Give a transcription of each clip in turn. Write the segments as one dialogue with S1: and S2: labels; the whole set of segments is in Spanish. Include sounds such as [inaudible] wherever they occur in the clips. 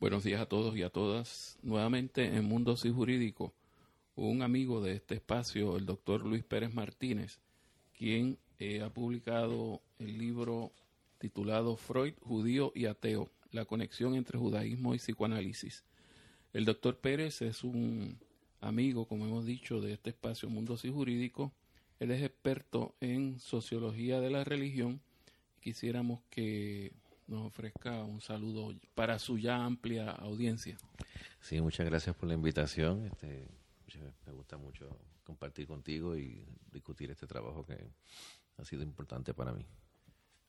S1: Buenos días a todos y a todas. Nuevamente en Mundos y Jurídico, un amigo de este espacio, el doctor Luis Pérez Martínez, quien eh, ha publicado el libro titulado Freud, Judío y Ateo, la conexión entre judaísmo y psicoanálisis. El doctor Pérez es un amigo, como hemos dicho, de este espacio Mundos y Jurídico. Él es experto en sociología de la religión. Quisiéramos que nos ofrezca un saludo para su ya amplia audiencia.
S2: Sí, muchas gracias por la invitación. Este, me gusta mucho compartir contigo y discutir este trabajo que ha sido importante para mí.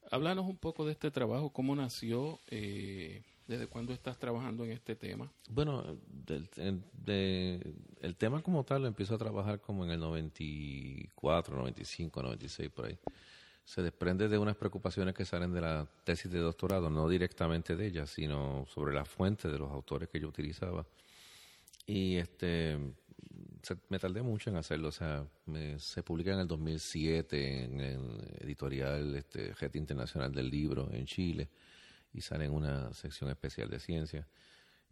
S1: Háblanos un poco de este trabajo, cómo nació, eh, desde cuándo estás trabajando en este tema.
S2: Bueno, del, el tema como tal lo empiezo a trabajar como en el 94, 95, 96, por ahí se desprende de unas preocupaciones que salen de la tesis de doctorado, no directamente de ella, sino sobre la fuente de los autores que yo utilizaba. Y este me tardé mucho en hacerlo, o sea, se publica en el 2007 en el editorial este, Internacional del Libro en Chile y sale en una sección especial de ciencia.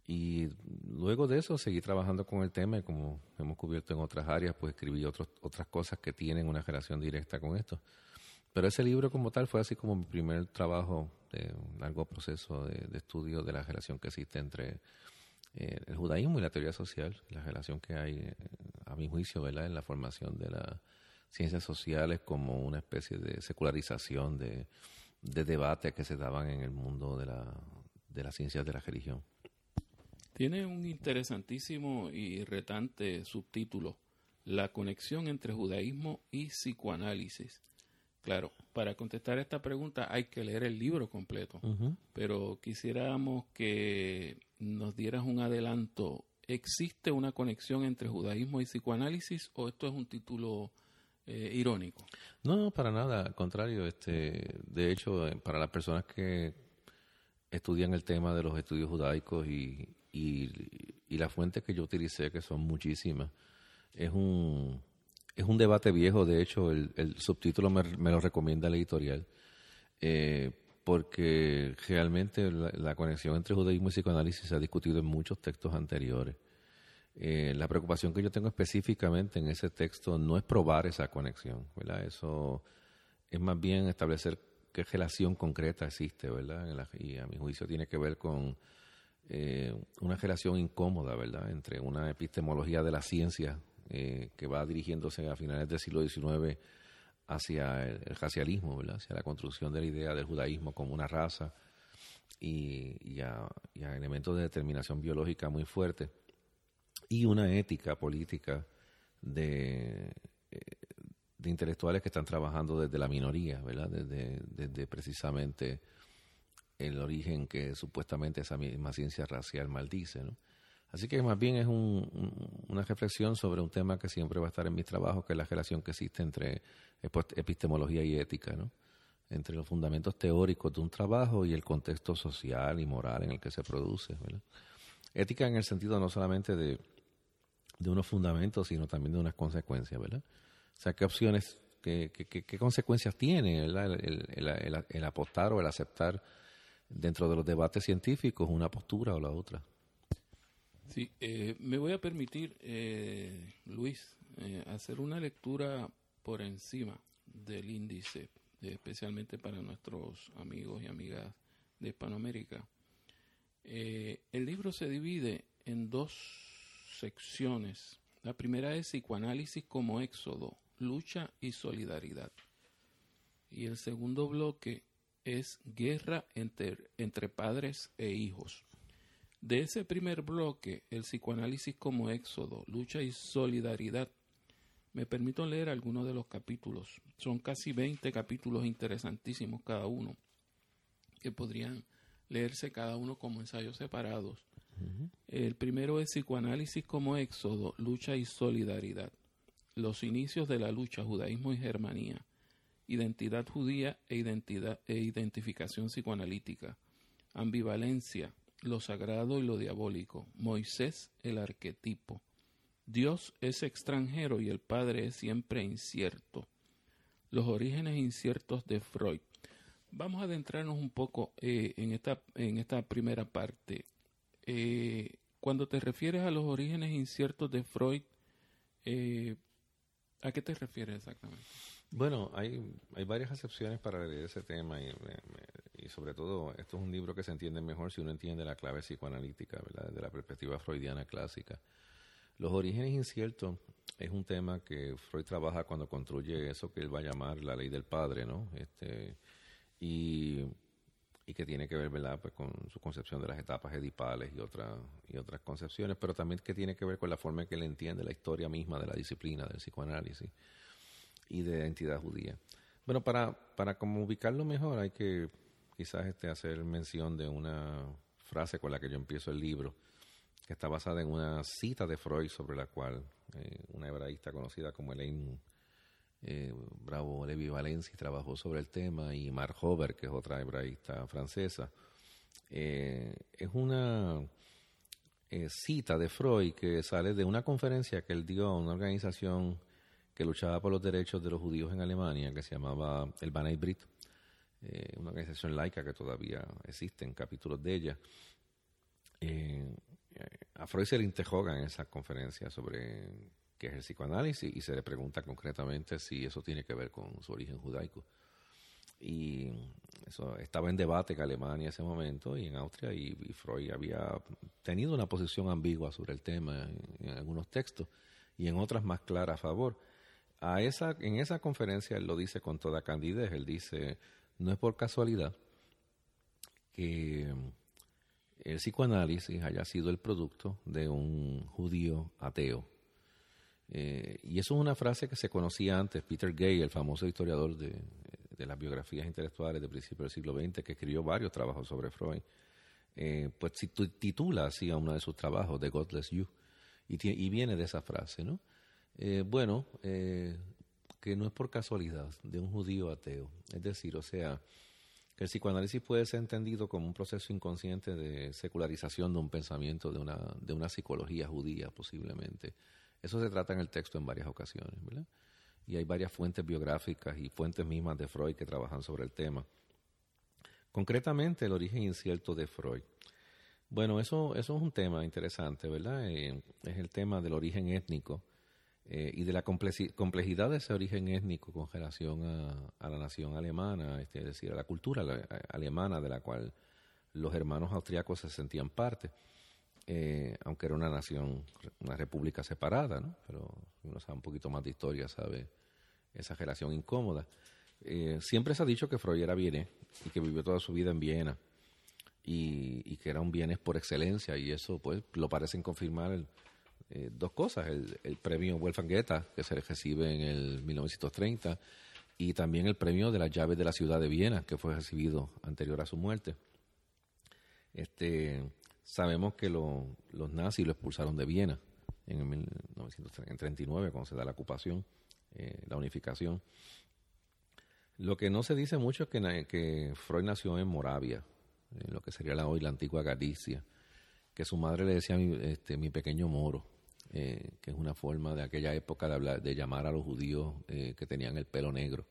S2: Y luego de eso seguí trabajando con el tema y como hemos cubierto en otras áreas, pues escribí otros, otras cosas que tienen una relación directa con esto. Pero ese libro como tal fue así como mi primer trabajo de un largo proceso de, estudio de la relación que existe entre eh, el judaísmo y la teoría social, la relación que hay, eh, a mi juicio, ¿verdad? en la formación de las ciencias sociales como una especie de secularización de, de debates que se daban en el mundo de, la, de las ciencias de la religión.
S1: Tiene un interesantísimo y retante subtítulo, La conexión entre judaísmo y psicoanálisis. Claro, para contestar esta pregunta hay que leer el libro completo, pero quisiéramos que nos dieras un adelanto. ¿Existe una conexión entre judaísmo y psicoanálisis o esto es un título eh, irónico?
S2: No, no, para nada, al contrario. Este, de hecho, eh, para las personas que estudian el tema de los estudios judaicos y, y, y las fuentes que yo utilicé, que son muchísimas, es un es un debate viejo, de hecho, el, subtítulo me, lo recomienda el editorial, eh, porque realmente la, conexión entre judaísmo y psicoanálisis se ha discutido en muchos textos anteriores. Eh, la preocupación que yo tengo específicamente en ese texto no es probar esa conexión, ¿verdad? Eso es más bien establecer qué relación concreta existe, ¿verdad? y a mi juicio tiene que ver con eh, una relación incómoda, ¿verdad? Entre una epistemología de la ciencia eh, que va dirigiéndose a finales del siglo XIX hacia el, racialismo, hacia la construcción de la idea del judaísmo como una raza y, a, elementos de determinación biológica muy fuertes y una ética política de, eh, de intelectuales que están trabajando desde la minoría, ¿verdad? Desde, desde precisamente el origen que supuestamente esa misma ciencia racial maldice, ¿no? Así que más bien es una reflexión sobre un tema que siempre va a estar en mis trabajos, que es la relación que existe entre epistemología y ética, ¿no? entre los fundamentos teóricos de un trabajo y el contexto social y moral en el que se produce. Ética en el sentido no solamente de, unos fundamentos, sino también de unas consecuencias. ¿verdad? O sea, qué opciones, qué, consecuencias tiene el, el apostar o el aceptar dentro de los debates científicos una postura o la otra.
S1: Sí, eh, me voy a permitir, eh, Luis, eh, hacer una lectura por encima del índice, especialmente para nuestros amigos y amigas de Hispanoamérica. el libro se divide en dos secciones. La primera es psicoanálisis como éxodo, lucha y solidaridad. Y el segundo bloque es guerra entre, entre padres e hijos. De ese primer bloque, el psicoanálisis como éxodo, lucha y solidaridad, me permito leer algunos de los capítulos. Son casi 20 capítulos interesantísimos cada uno, que podrían leerse cada uno como ensayos separados. El primero es psicoanálisis como éxodo, lucha y solidaridad. Los inicios de la lucha, judaísmo y germanía. Identidad judía e, identidad, e identificación psicoanalítica. Ambivalencia, lo sagrado y lo diabólico. Moisés, el arquetipo. Dios es extranjero y el Padre es siempre incierto. Los orígenes inciertos de Freud. Vamos a adentrarnos un poco eh, en, esta, en esta primera parte. Eh, cuando te refieres a los orígenes inciertos de Freud, eh, ¿a qué te refieres exactamente?
S2: Bueno, hay, hay varias acepciones para leer ese tema y, sobre todo esto es un libro que se entiende mejor si uno entiende la clave psicoanalítica, ¿verdad? desde la perspectiva freudiana clásica. Los orígenes inciertos es un tema que Freud trabaja cuando construye eso que él va a llamar la ley del padre, ¿no? Este, y, y que tiene que ver, ¿verdad?, pues con su concepción de las etapas edipales y, otra, y otras concepciones, pero también que tiene que ver con la forma en que él entiende la historia misma de la disciplina del psicoanálisis y de identidad judía. Bueno, para, para ubicarlo mejor hay que quizás este, hacer mención de una frase con la que yo empiezo el libro, que está basada en una cita de Freud sobre la cual eh, una hebraísta conocida como Elaine eh, Bravo Levi Valenci trabajó sobre el tema y Mark Hover, que es otra hebraísta francesa. Eh, es una cita de Freud que sale de una conferencia que él dio a una organización que luchaba por los derechos de los judíos en Alemania, que se llamaba el Banay Brit, una organización laica que todavía existe en capítulos de ella a Freud se le interroga en esa conferencia sobre qué es el psicoanálisis y se le pregunta concretamente si eso tiene que ver con su origen judaico. Y eso estaba en debate en Alemania en ese momento y en Austria y, Freud había tenido una posición ambigua sobre el tema en, en, algunos textos y en otras más claras a favor. A esa, en esa conferencia él lo dice con toda candidez, él dice, no es por casualidad que el psicoanálisis haya sido el producto de un judío ateo. Eh, y eso es una frase que se conocía antes. Peter Gay, el famoso historiador de, las biografías intelectuales de principios del siglo XX, que escribió varios trabajos sobre Freud, eh, pues titula así a uno de sus trabajos, The Godless You, y, y viene de esa frase, ¿no? Eh, bueno, que no es por casualidad de un judío ateo. Es decir, o sea, que el psicoanálisis puede ser entendido como un proceso inconsciente de secularización de un pensamiento, de una, de una psicología judía posiblemente. Eso se trata en el texto en varias ocasiones, ¿verdad? Y hay varias fuentes biográficas y fuentes mismas de Freud que trabajan sobre el tema. Concretamente, el origen incierto de Freud. Bueno, eso, eso es un tema interesante, ¿verdad? Eh, es el tema del origen étnico eh, y de la complejidad de ese origen étnico con relación a, la nación alemana, este, es decir, a la cultura alemana de la cual los hermanos austriacos se sentían parte, eh, aunque era una nación, una república separada, ¿no? pero uno sabe un poquito más de historia, sabe esa relación incómoda. Eh, siempre se ha dicho que Freud era vienés y que vivió toda su vida en Viena y, y que era un bienes por excelencia y eso pues lo parecen confirmar el, eh, dos cosas, el, el, premio Wolfgang Goethe, que se recibe en el 1930, y también el premio de las llaves de la ciudad de Viena, que fue recibido anterior a su muerte. Este, sabemos que los nazis lo expulsaron de Viena en 1939, cuando se da la ocupación, eh, la unificación. Lo que no se dice mucho es que, Freud nació en Moravia, en lo que sería la, hoy la antigua Galicia, que su madre le decía este, mi pequeño moro, eh, que es una forma de aquella época de, llamar a los judíos eh, que tenían el pelo negro.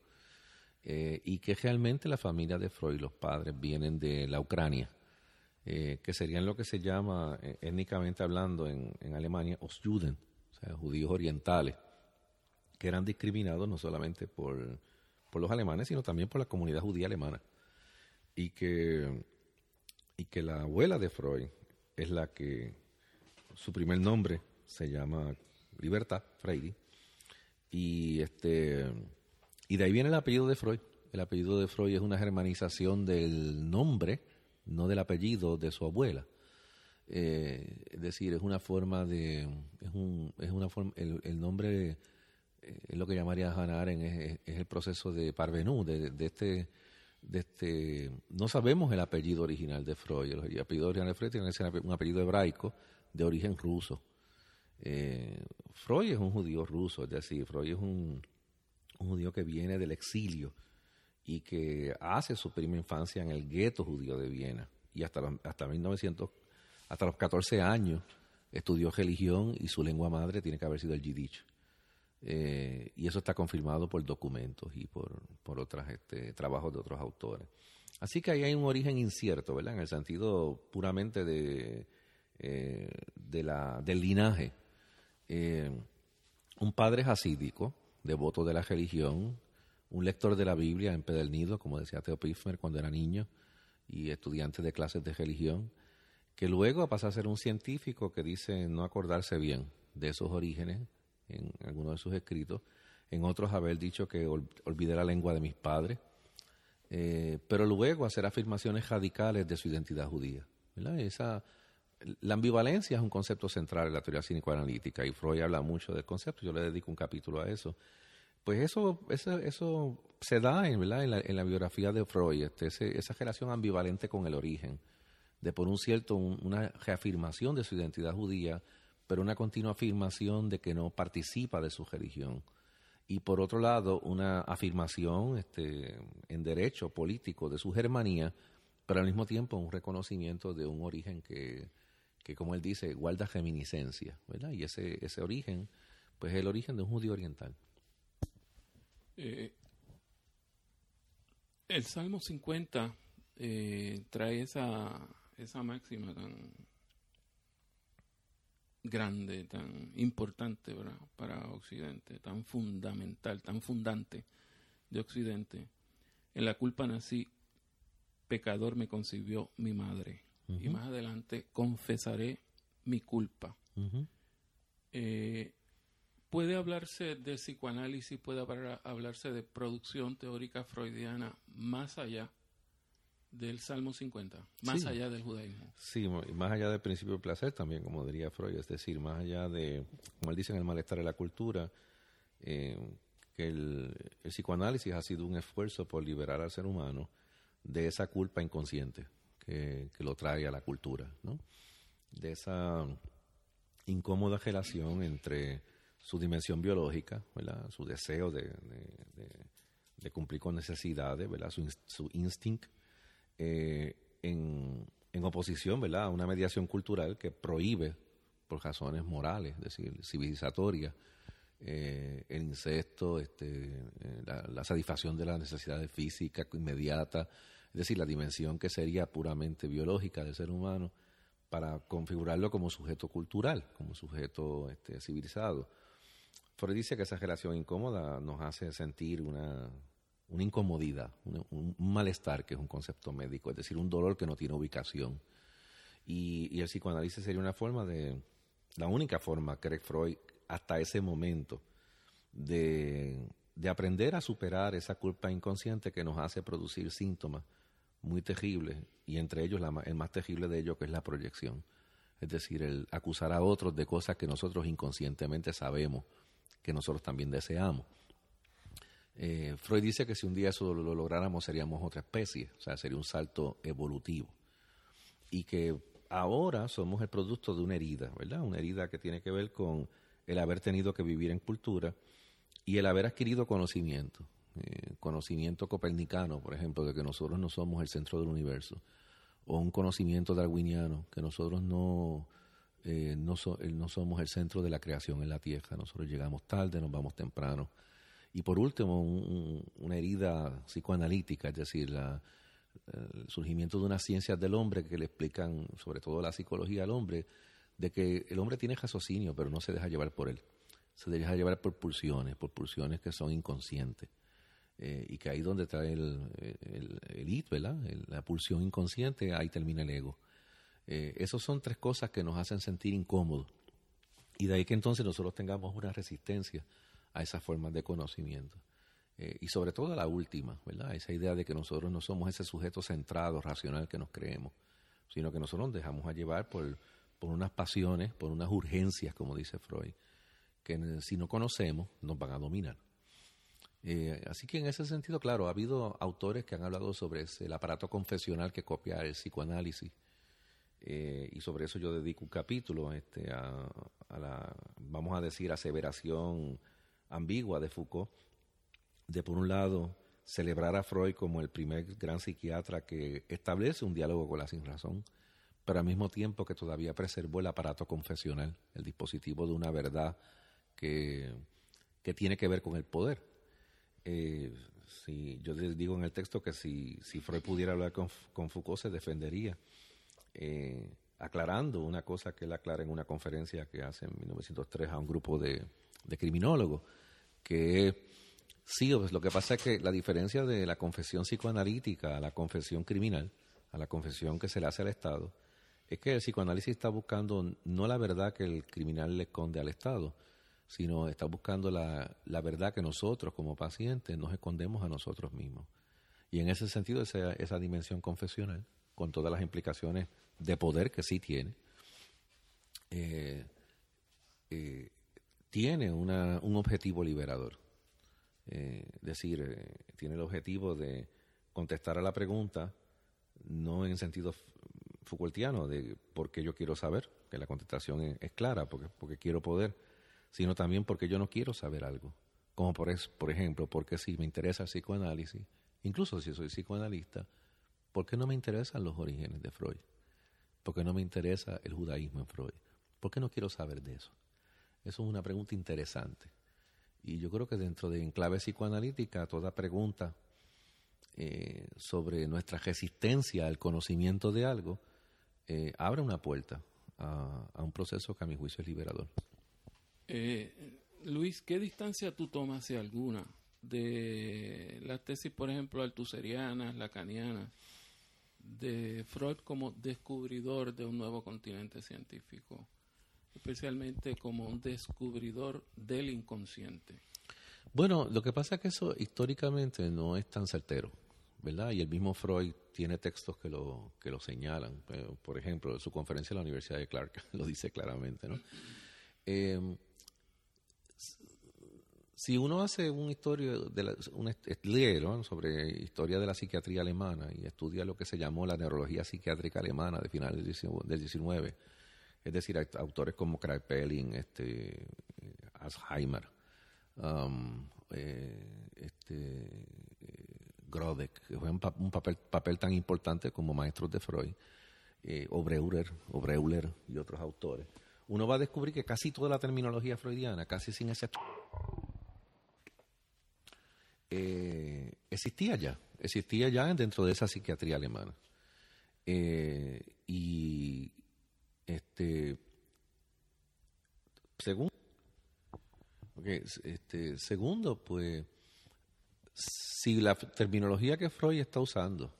S2: Eh, y que realmente la familia de Freud, los padres, vienen de la Ucrania, que serían lo que se llama, étnicamente hablando en, en Alemania, Ostjuden, o sea, judíos orientales, que eran discriminados no solamente por, por los alemanes, sino también por la comunidad judía alemana. Y que, y que la abuela de Freud es la que su primer nombre se llama Libertad Freire. Y, este, y de ahí viene el apellido de Freud. El apellido de Freud es una germanización del nombre, no del apellido de su abuela. Eh, es decir, es una forma de. Es, un, es una forma. El, nombre eh, es lo que llamaría Hannah Arendt, es, el proceso de parvenú, de, de, este, de este, no sabemos el apellido original de Freud. El apellido original de Freud tiene un apellido hebraico de origen ruso. Eh, Freud es un judío ruso, es decir, Freud es un, judío que viene del exilio y que hace su primera infancia en el gueto judío de Viena y hasta los, hasta 1900 hasta los 14 años estudió religión y su lengua madre tiene que haber sido el yiddish. Eh, y eso está confirmado por documentos y por, por otros este, trabajos de otros autores. Así que ahí hay un origen incierto, ¿verdad? En el sentido puramente de, eh, de la, del linaje. Eh, un padre hasídico, devoto de la religión, un lector de la Biblia empedernido, como decía Theo Pifmer cuando era niño, y estudiante de clases de religión, que luego pasa a ser un científico que dice no acordarse bien de esos orígenes en algunos de sus escritos, en otros haber dicho que olvidé la lengua de mis padres, eh, pero luego hacer afirmaciones radicales de su identidad judía. Esa, la ambivalencia es un concepto central en la teoría cínico-analítica y Freud habla mucho del concepto, yo le dedico un capítulo a eso. Pues eso, eso, eso se da. En, la, biografía de Freud, este, esa relación ambivalente con el origen, de por un cierto una reafirmación de su identidad judía, pero una continua afirmación de que no participa de su religión. Y por otro lado, una afirmación este, en derecho político de su germanía, pero al mismo tiempo un reconocimiento de un origen que, que como él dice, guarda reminiscencia, ¿verdad? Y ese, ese origen, pues es el origen de un judío oriental.
S1: Eh, el Salmo 50 eh, trae esa, esa máxima tan grande, tan importante para Occidente, tan fundamental, tan fundante de Occidente. En la culpa nací, pecador me concibió mi madre. Y más adelante confesaré mi culpa. Eh, puede hablarse de psicoanálisis, puede hablarse de producción teórica freudiana más allá del Salmo 50, más allá del judaísmo.
S2: Sí, más allá del principio del placer también, como diría Freud, es decir, más allá de, como él dice en el malestar de la cultura, eh, que el, psicoanálisis ha sido un esfuerzo por liberar al ser humano de esa culpa inconsciente que, lo trae a la cultura, ¿no? de esa incómoda relación entre su dimensión biológica, ¿verdad? su deseo de, cumplir con necesidades, ¿verdad? su, su eh, en, oposición ¿verdad? a una mediación cultural que prohíbe, por razones morales, es decir, civilizatorias, eh, el incesto, este, eh, la, satisfacción de las necesidades físicas inmediatas, es decir, la dimensión que sería puramente biológica del ser humano, para configurarlo como sujeto cultural, como sujeto este, civilizado. Freud dice que esa relación incómoda nos hace sentir una, incomodidad, un, malestar, que es un concepto médico, es decir, un dolor que no tiene ubicación. Y, el psicoanálisis sería una forma de, la única forma, cree Freud, hasta ese momento, de, aprender a superar esa culpa inconsciente que nos hace producir síntomas muy terribles, y entre ellos el más terrible de ellos que es la proyección. Es decir, el acusar a otros de cosas que nosotros inconscientemente sabemos que nosotros también deseamos. Eh, Freud dice que si un día eso lo, lográramos seríamos otra especie, o sea, sería un salto evolutivo. Y que ahora somos el producto de una herida, ¿verdad? Una herida que tiene que ver con el haber tenido que vivir en cultura y el haber adquirido conocimiento. Eh, conocimiento copernicano, por ejemplo, de que nosotros no somos el centro del universo, o un conocimiento darwiniano, que nosotros no, eh, no, no somos el centro de la creación en la Tierra, nosotros llegamos tarde, nos vamos temprano y por último, una herida psicoanalítica, es decir, el surgimiento de unas ciencias del hombre que le explican, sobre todo la psicología al hombre, de que el hombre tiene raciocinio, pero no se deja llevar por él. Se deja llevar por pulsiones, por pulsiones que son inconscientes. Eh, y que ahí donde trae el, el, it, ¿verdad? la pulsión inconsciente, ahí termina el ego. Eh, esas son tres cosas que nos hacen sentir incómodos. Y de ahí que entonces nosotros tengamos una resistencia a esas formas de conocimiento. Eh, y sobre todo a la última, ¿verdad? Esa idea de que nosotros no somos ese sujeto centrado, racional que nos creemos, sino que nosotros nos dejamos a llevar por, por unas pasiones, por unas urgencias, como dice Freud, que si no conocemos nos van a dominar. Eh, así que en ese sentido, claro, ha habido autores que han hablado sobre el aparato confesional que copia el psicoanálisis. Eh, y sobre eso yo dedico un capítulo este, a, la, vamos a decir, aseveración ambigua de Foucault, de por un lado celebrar a Freud como el primer gran psiquiatra que establece un diálogo con la sin razón, pero al mismo tiempo que todavía preservó el aparato confesional, el dispositivo de una verdad que, que tiene que ver con el poder. Eh, si, yo les digo en el texto que si, si Freud pudiera hablar con, con Foucault se defendería eh, aclarando una cosa que él aclara en una conferencia que hace en 1903 a un grupo de, criminólogos, que sí, lo que pasa es que la diferencia de la confesión psicoanalítica a la confesión criminal, a la confesión que se le hace al Estado, es que el psicoanálisis está buscando no la verdad que el criminal le esconde al Estado, sino está buscando la, la verdad que nosotros como pacientes nos escondemos a nosotros mismos. Y en ese sentido, esa, esa dimensión confesional, con todas las implicaciones de poder que sí tiene, eh, eh, tiene una, un objetivo liberador. Eh, es decir, tiene el objetivo de contestar a la pregunta, no en sentido Foucaultiano de por qué yo quiero saber, que la contestación es, clara, porque, porque quiero poder, sino también porque yo no quiero saber algo. Como por, es, por ejemplo, porque si me interesa el psicoanálisis, incluso si soy psicoanalista, ¿por qué no me interesan los orígenes de Freud? ¿Por qué no me interesa el judaísmo en Freud? ¿Por qué no quiero saber de eso? Eso es una pregunta interesante. Y yo creo que dentro de enclave psicoanalítica, toda pregunta eh, sobre nuestra resistencia al conocimiento de algo eh, abre una puerta a, un proceso que a mi juicio es liberador.
S1: Eh, Luis, ¿qué distancia tú tomas, si alguna, de las tesis, por ejemplo, altuserianas, lacanianas, de Freud como descubridor de un nuevo continente científico, especialmente como un descubridor del inconsciente.
S2: Bueno, lo que pasa es que eso históricamente no es tan certero, ¿verdad? Y el mismo Freud tiene textos que lo, que lo señalan. Eh, por ejemplo, su conferencia en la Universidad de Clark [laughs] lo dice claramente, ¿no? Eh, si uno hace un la, un sobre historia de la psiquiatría alemana y estudia lo que se llamó la neurología psiquiátrica alemana de finales del 19, es decir, autores como Kraepelin, este, Alzheimer, um, eh, este, Grodek, que fue un, papel, papel, tan importante como maestros de Freud, eh, o Breuer, o Breuler y otros autores, uno va a descubrir que casi toda la terminología freudiana, casi sin excepción, eh, existía ya, existía ya dentro de esa psiquiatría alemana. Eh, y este, segundo, este, segundo, pues, si la terminología que Freud está usando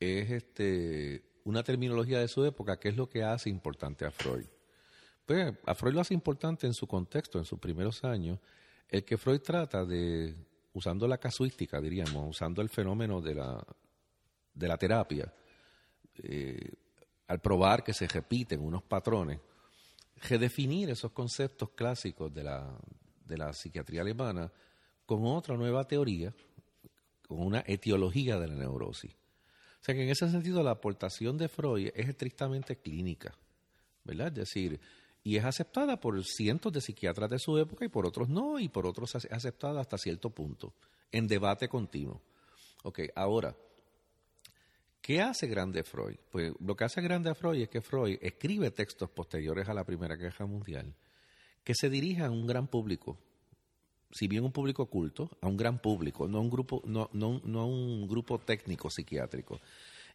S2: es este, una terminología de su época, ¿qué es lo que hace importante a Freud? Pues a Freud lo hace importante en su contexto, en sus primeros años, el que Freud trata de usando la casuística, diríamos, usando el fenómeno de la, de la terapia, eh, al probar que se repiten unos patrones, redefinir esos conceptos clásicos de la, de la psiquiatría alemana con otra nueva teoría, con una etiología de la neurosis. O sea que en ese sentido la aportación de Freud es estrictamente clínica, ¿verdad? Es decir, y es aceptada por cientos de psiquiatras de su época y por otros no, y por otros es aceptada hasta cierto punto, en debate continuo. Ok, ahora, ¿qué hace grande Freud? Pues lo que hace grande Freud es que Freud escribe textos posteriores a la Primera Guerra Mundial que se dirigen a un gran público, si bien un público oculto, a un gran público, no un grupo, no, no, no a un grupo técnico psiquiátrico.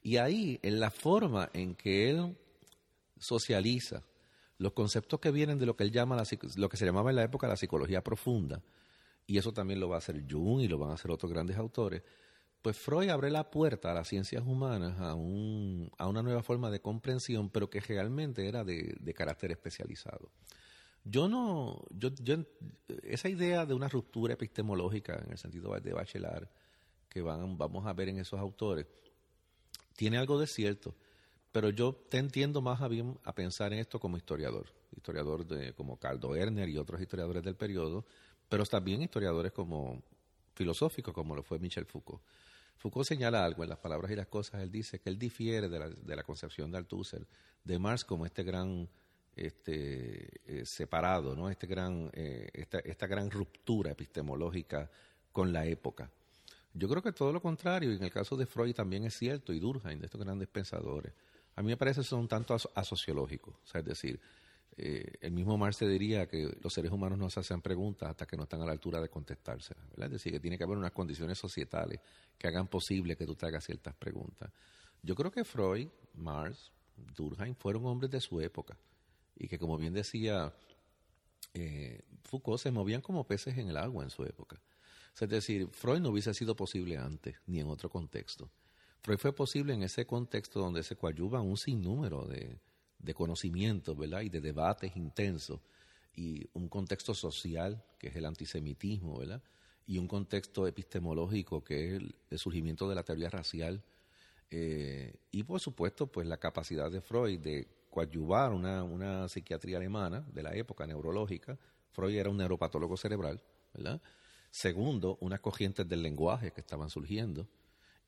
S2: Y ahí, en la forma en que él socializa los conceptos que vienen de lo que él llama lo que se llamaba en la época la psicología profunda, y eso también lo va a hacer Jung y lo van a hacer otros grandes autores, pues Freud abre la puerta a las ciencias humanas a, un, a una nueva forma de comprensión, pero que realmente era de, carácter especializado. Yo no, yo, yo, esa idea de una ruptura epistemológica en el sentido de Bachelard que van, vamos a ver en esos autores, tiene algo de cierto, pero yo te entiendo más a bien a pensar en esto como historiador, historiador de, como Carl Erner y otros historiadores del periodo, pero también historiadores como filosóficos como lo fue Michel Foucault. Foucault señala algo en las palabras y las cosas. Él dice que él difiere de la, de la concepción de Althusser, de Marx como este gran este, eh, separado, ¿no? este gran, eh, esta, esta gran ruptura epistemológica con la época. Yo creo que todo lo contrario, y en el caso de Freud también es cierto, y Durkheim, de estos grandes pensadores. A mí me parece son un tanto asociológicos, o sea, es decir, eh, el mismo Marx diría que los seres humanos no se hacen preguntas hasta que no están a la altura de contestárselas, ¿verdad? Es decir, que tiene que haber unas condiciones societales que hagan posible que tú te hagas ciertas preguntas. Yo creo que Freud, Marx, Durkheim fueron hombres de su época y que, como bien decía eh, Foucault, se movían como peces en el agua en su época. es decir, Freud no hubiese sido posible antes ni en otro contexto. Freud fue posible en ese contexto donde se coadyuva un sinnúmero de, de conocimientos, ¿verdad? Y de debates intensos y un contexto social que es el antisemitismo, ¿verdad? Y un contexto epistemológico que es el, surgimiento de la teoría racial eh, y por supuesto pues la capacidad de Freud de coadyuvar una, una psiquiatría alemana de la época neurológica. Freud era un neuropatólogo cerebral, ¿verdad? Segundo, unas corrientes del lenguaje que estaban surgiendo.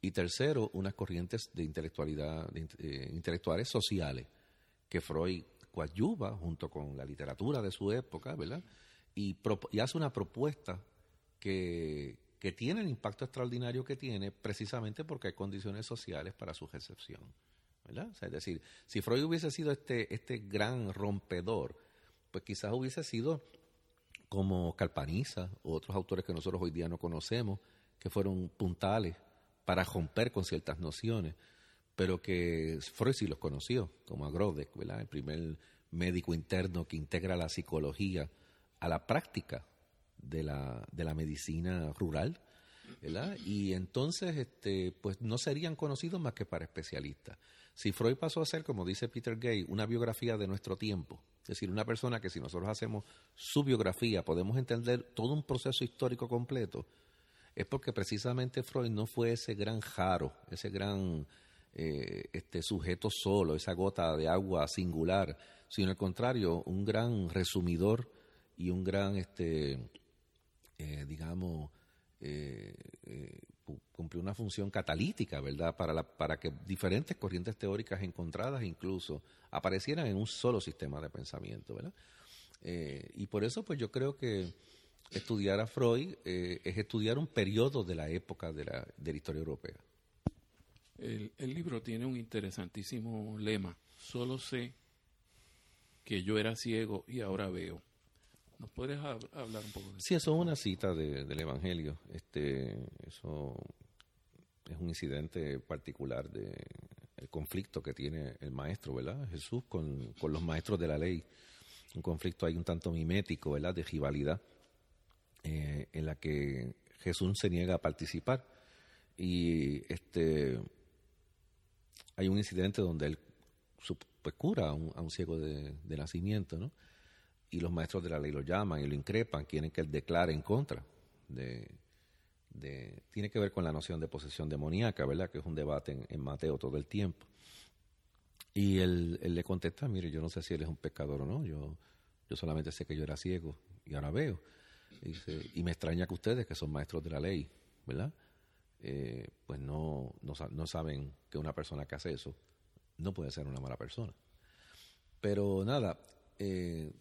S2: Y tercero, unas corrientes de intelectualidad, eh, intelectuales sociales que Freud coadyuva junto con la literatura de su época, ¿verdad? Y, hace una propuesta que, tiene el impacto extraordinario que tiene precisamente porque hay condiciones sociales para su recepción. ¿verdad? es decir, si Freud hubiese sido este, este gran rompedor, pues quizás hubiese sido como Calpaniza u otros autores que nosotros hoy día no conocemos, que fueron puntales para romper con ciertas nociones pero que Freud sí los conoció, como a Grodek, el primer médico interno que integra la psicología a la práctica de la, de la medicina rural. ¿verdad? Y entonces, este, pues no serían conocidos más que para especialistas. Si Freud pasó a ser, como dice Peter Gay, una biografía de nuestro tiempo, es decir, una persona que si nosotros hacemos su biografía podemos entender todo un proceso histórico completo, es porque precisamente Freud no fue ese gran jaro, ese gran eh, este sujeto solo, esa gota de agua singular, sino al contrario, un gran resumidor y un gran, este, eh, digamos, eh, cumplió una función catalítica, ¿verdad? Para, para que diferentes corrientes teóricas encontradas incluso aparecieran en un solo sistema de pensamiento, ¿verdad? y por eso, pues yo creo que estudiar a Freud es estudiar un periodo de la época de la, de la historia europea.
S1: El, libro tiene un interesantísimo lema. Solo sé que yo era ciego y ahora veo. ¿Nos puedes hablar un poco de eso?
S2: Sí, eso es una cita del Evangelio. Este, eso es un incidente particular de el conflicto que tiene el maestro, ¿verdad? Jesús con, con los maestros de la ley. Un conflicto ahí un tanto mimético, ¿verdad? De rivalidad, eh, en la que Jesús se niega a participar. Y este hay un incidente donde él pues, cura a un, ciego de, nacimiento, ¿no? Y los maestros de la ley lo llaman y lo increpan, quieren que él declare en contra de, tiene que ver con la noción de posesión demoníaca, ¿verdad? Que es un debate en, Mateo todo el tiempo. Y él, le contesta, mire, yo no sé si él es un pecador o no, yo, yo solamente sé que yo era ciego y ahora veo. Y, me extraña que ustedes, que son maestros de la ley, ¿verdad? Eh, pues no, no, saben que una persona que hace eso no puede ser una mala persona. Pero nada, eh,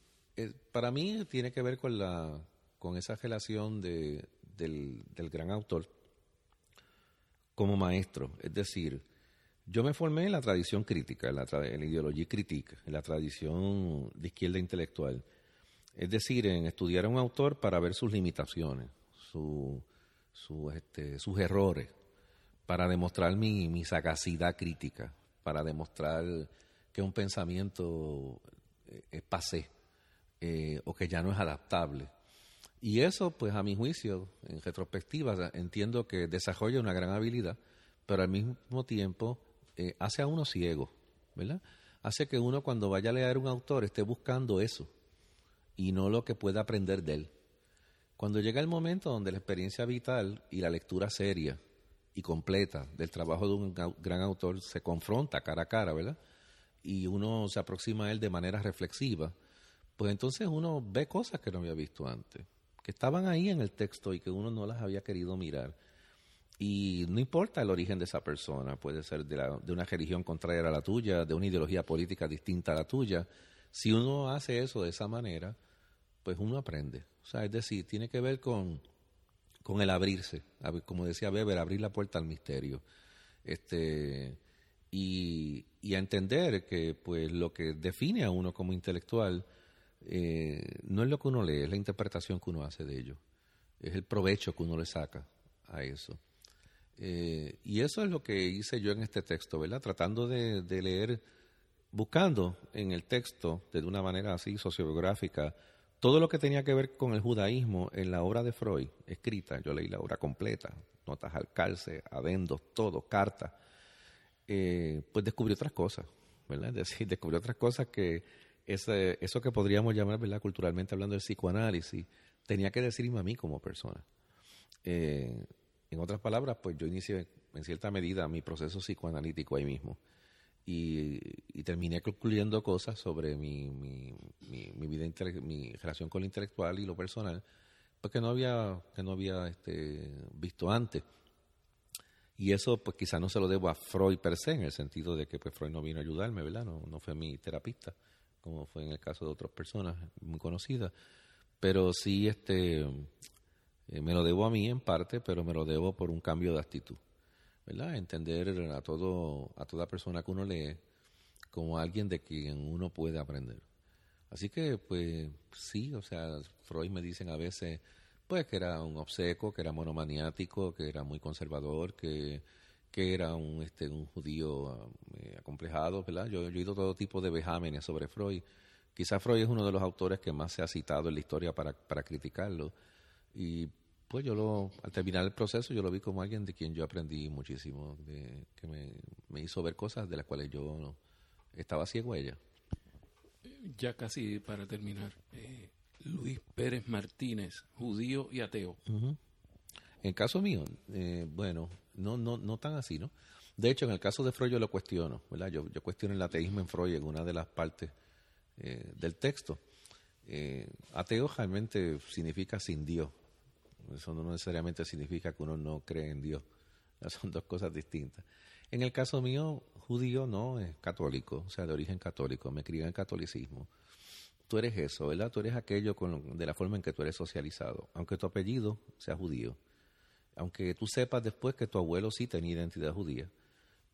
S2: para mí tiene que ver con, la, con esa relación de, del, gran autor como maestro. Es decir, yo me formé en la tradición crítica, en la, en la ideología crítica, en la tradición de izquierda intelectual. Es decir, en estudiar a un autor para ver sus limitaciones, este, sus errores, para demostrar mi, mi sagacidad crítica, para demostrar que un pensamiento eh, es pasé eh, o que ya no es adaptable. Y eso, pues a mi juicio, en retrospectiva, entiendo que desarrolla una gran habilidad, pero al mismo tiempo eh, hace a uno ciego, ¿verdad? Hace que uno cuando vaya a leer un autor esté buscando eso y no lo que pueda aprender de él. Cuando llega el momento donde la experiencia vital y la lectura seria y completa del trabajo de un gran autor se confronta cara a cara, ¿verdad? Y uno se aproxima a él de manera reflexiva, pues entonces uno ve cosas que no había visto antes, que estaban ahí en el texto y que uno no las había querido mirar. Y no importa el origen de esa persona, puede ser de, la, de una religión contraria a la tuya, de una ideología política distinta a la tuya. Si uno hace eso de esa manera, pues uno aprende. O sea, es decir, tiene que ver con, con el abrirse, como decía Weber, abrir la puerta al misterio. Este, y, y a entender que pues lo que define a uno como intelectual eh, no es lo que uno lee, es la interpretación que uno hace de ello, es el provecho que uno le saca a eso. Eh, y eso es lo que hice yo en este texto, ¿verdad? Tratando de, leer, buscando en el texto, de una manera así sociobiográfica, todo lo que tenía que ver con el judaísmo en la obra de Freud, escrita, yo leí la obra completa, notas al calce, adendos, todo, cartas, eh, pues descubrí otras cosas, ¿verdad? Es decir, [laughs] descubrí otras cosas que ese, eso que podríamos llamar, ¿verdad? Culturalmente hablando, del psicoanálisis, tenía que decirme a mí como persona. Eh, en otras palabras, pues yo inicié en cierta medida mi proceso psicoanalítico ahí mismo. Y, terminé concluyendo cosas sobre mi, mi, mi, vida mi relación con lo intelectual y lo personal, pues que no había, que no había este, visto antes. Y eso, pues quizá no se lo debo a Freud per se, en el sentido de que pues, Freud no vino a ayudarme, ¿verdad? No, no fue mi terapista como fue en el caso de otras personas muy conocidas. Pero sí, este, eh, me lo debo a mí en parte, pero me lo debo por un cambio de actitud, ¿verdad? Entender a todo, a toda persona que uno lee como alguien de quien uno puede aprender. Así que, pues, sí, o sea, Freud me dicen a veces, pues, que era un obseco, que era monomaniático, que era muy conservador, que que era un, este, un judío eh, acomplejado, ¿verdad? Yo, he oído todo tipo de vejámenes sobre Freud. Quizás Freud es uno de los autores que más se ha citado en la historia para, para criticarlo. Y pues yo lo, al terminar el proceso, yo lo vi como alguien de quien yo aprendí muchísimo, de, que me, me hizo ver cosas de las cuales yo no, estaba ciego a ella.
S1: Ya casi para terminar, eh, Luis Pérez Martínez, judío y ateo.
S2: En el caso mío, eh, bueno, no, no, no tan así, ¿no? De hecho, en el caso de Freud yo lo cuestiono, ¿verdad? Yo, yo cuestiono el ateísmo en Freud en una de las partes eh, del texto. Eh, ateo realmente significa sin Dios. Eso no necesariamente significa que uno no cree en Dios. [laughs] Son dos cosas distintas. En el caso mío, judío no, es católico, o sea, de origen católico. Me crié en catolicismo. Tú eres eso, ¿verdad? Tú eres aquello de la forma en que tú eres socializado, aunque tu apellido sea judío aunque tú sepas después que tu abuelo sí tenía identidad judía,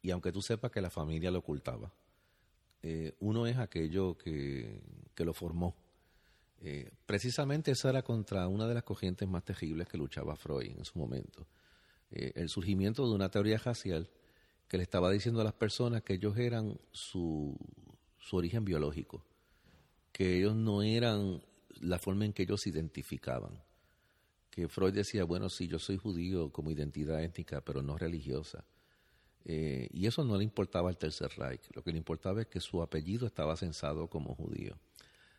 S2: y aunque tú sepas que la familia lo ocultaba, eh, uno es aquello que, lo formó. Eh, precisamente esa era contra una de las corrientes más terribles que luchaba Freud en su momento. Eh, el surgimiento de una teoría racial que le estaba diciendo a las personas que ellos eran su, origen biológico, que ellos no eran la forma en que ellos se identificaban que Freud decía, bueno, sí, yo soy judío como identidad étnica, pero no religiosa. Eh, y eso no le importaba al Tercer Reich. Lo que le importaba es que su apellido estaba censado como judío.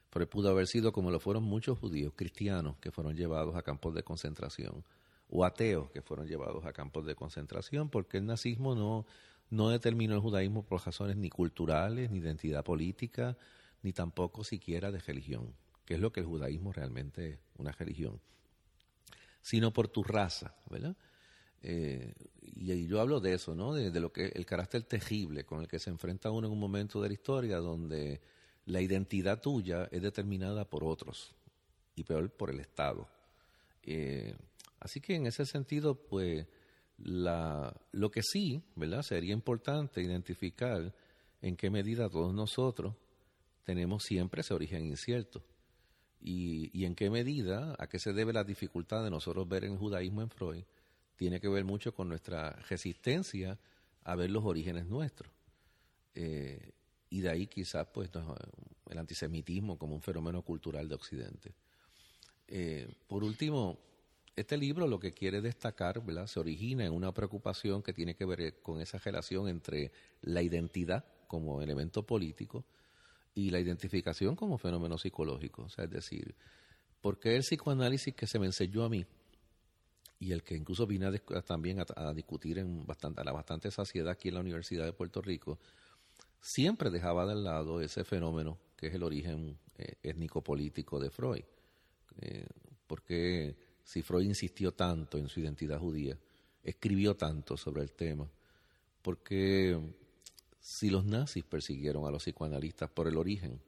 S2: Freud pudo haber sido como lo fueron muchos judíos cristianos que fueron llevados a campos de concentración, o ateos que fueron llevados a campos de concentración, porque el nazismo no, no determinó el judaísmo por razones ni culturales, ni de identidad política, ni tampoco siquiera de religión, que es lo que el judaísmo realmente es, una religión sino por tu raza, ¿verdad? Eh, y, yo hablo de eso, ¿no? De, lo que el carácter tejible con el que se enfrenta uno en un momento de la historia donde la identidad tuya es determinada por otros y peor por el Estado. Eh, así que en ese sentido, pues, la, lo que sí, ¿verdad? Sería importante identificar en qué medida todos nosotros tenemos siempre ese origen incierto y, en qué medida, a qué se debe la dificultad de nosotros ver el judaísmo en Freud, tiene que ver mucho con nuestra resistencia a ver los orígenes nuestros. Eh, y de ahí quizás pues el antisemitismo como un fenómeno cultural de Occidente. Eh, por último, este libro lo que quiere destacar. Se origina en una preocupación que tiene que ver con esa relación entre la identidad como elemento político y la identificación como fenómeno psicológico. Es decir, ¿por qué el psicoanálisis que se me enseñó a mí y el que incluso vine también a, discutir a la bastante saciedad aquí en la Universidad de Puerto Rico, siempre dejaba de lado ese fenómeno que es el origen eh, étnico-político de Freud? Eh, Porque si Freud insistió tanto en su identidad judía, escribió tanto sobre el tema, porque si los nazis persiguieron a los psicoanalistas por el origen,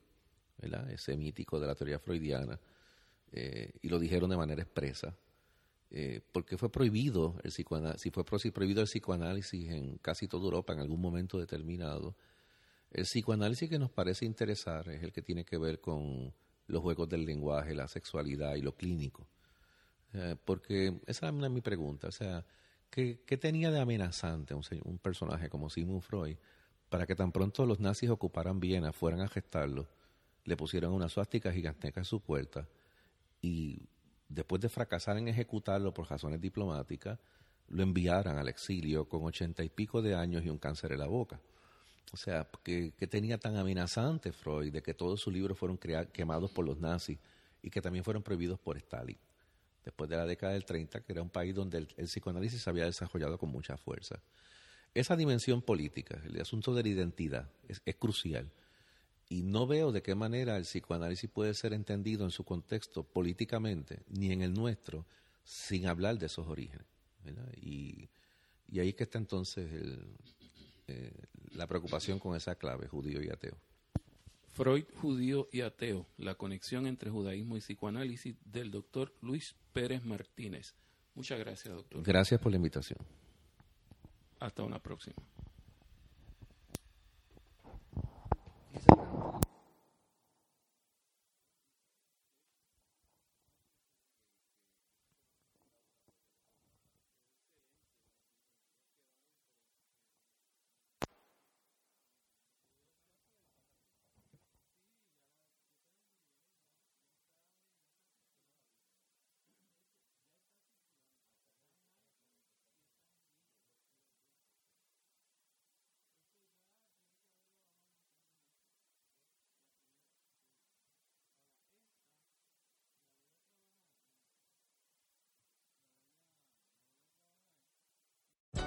S2: ese mítico de la teoría freudiana, eh, y lo dijeron de manera expresa, eh, porque fue prohibido el psicoanálisis, si fue prohibido el psicoanálisis en casi toda Europa en algún momento determinado, el psicoanálisis que nos parece interesar es el que tiene que ver con los juegos del lenguaje, la sexualidad y lo clínico. Eh, porque esa es mi pregunta, o sea, ¿qué, tenía de amenazante un, un, personaje como Sigmund Freud para que tan pronto los nazis ocuparan Viena, fueran a gestarlo, le pusieran una suástica gigantesca en su puerta y después de fracasar en ejecutarlo por razones diplomáticas, lo enviaran al exilio con ochenta y pico de años y un cáncer en la boca? O sea, que, tenía tan amenazante Freud de que todos sus libros fueron quemados por los nazis y que también fueron prohibidos por Stalin, después de la década del 30, que era un país donde el, psicoanálisis se había desarrollado con mucha fuerza. Esa dimensión política, el asunto de la identidad, es, es crucial. Y no veo de qué manera el psicoanálisis puede ser entendido en su contexto políticamente, ni en el nuestro, sin hablar de esos orígenes. Y, y ahí que está entonces el, eh, la preocupación con esa clave, judío y ateo.
S1: Freud, judío y ateo, la conexión entre judaísmo y psicoanálisis del doctor Luis Pérez Martínez. Muchas gracias, doctor.
S2: Gracias por la invitación.
S1: Hasta una próxima.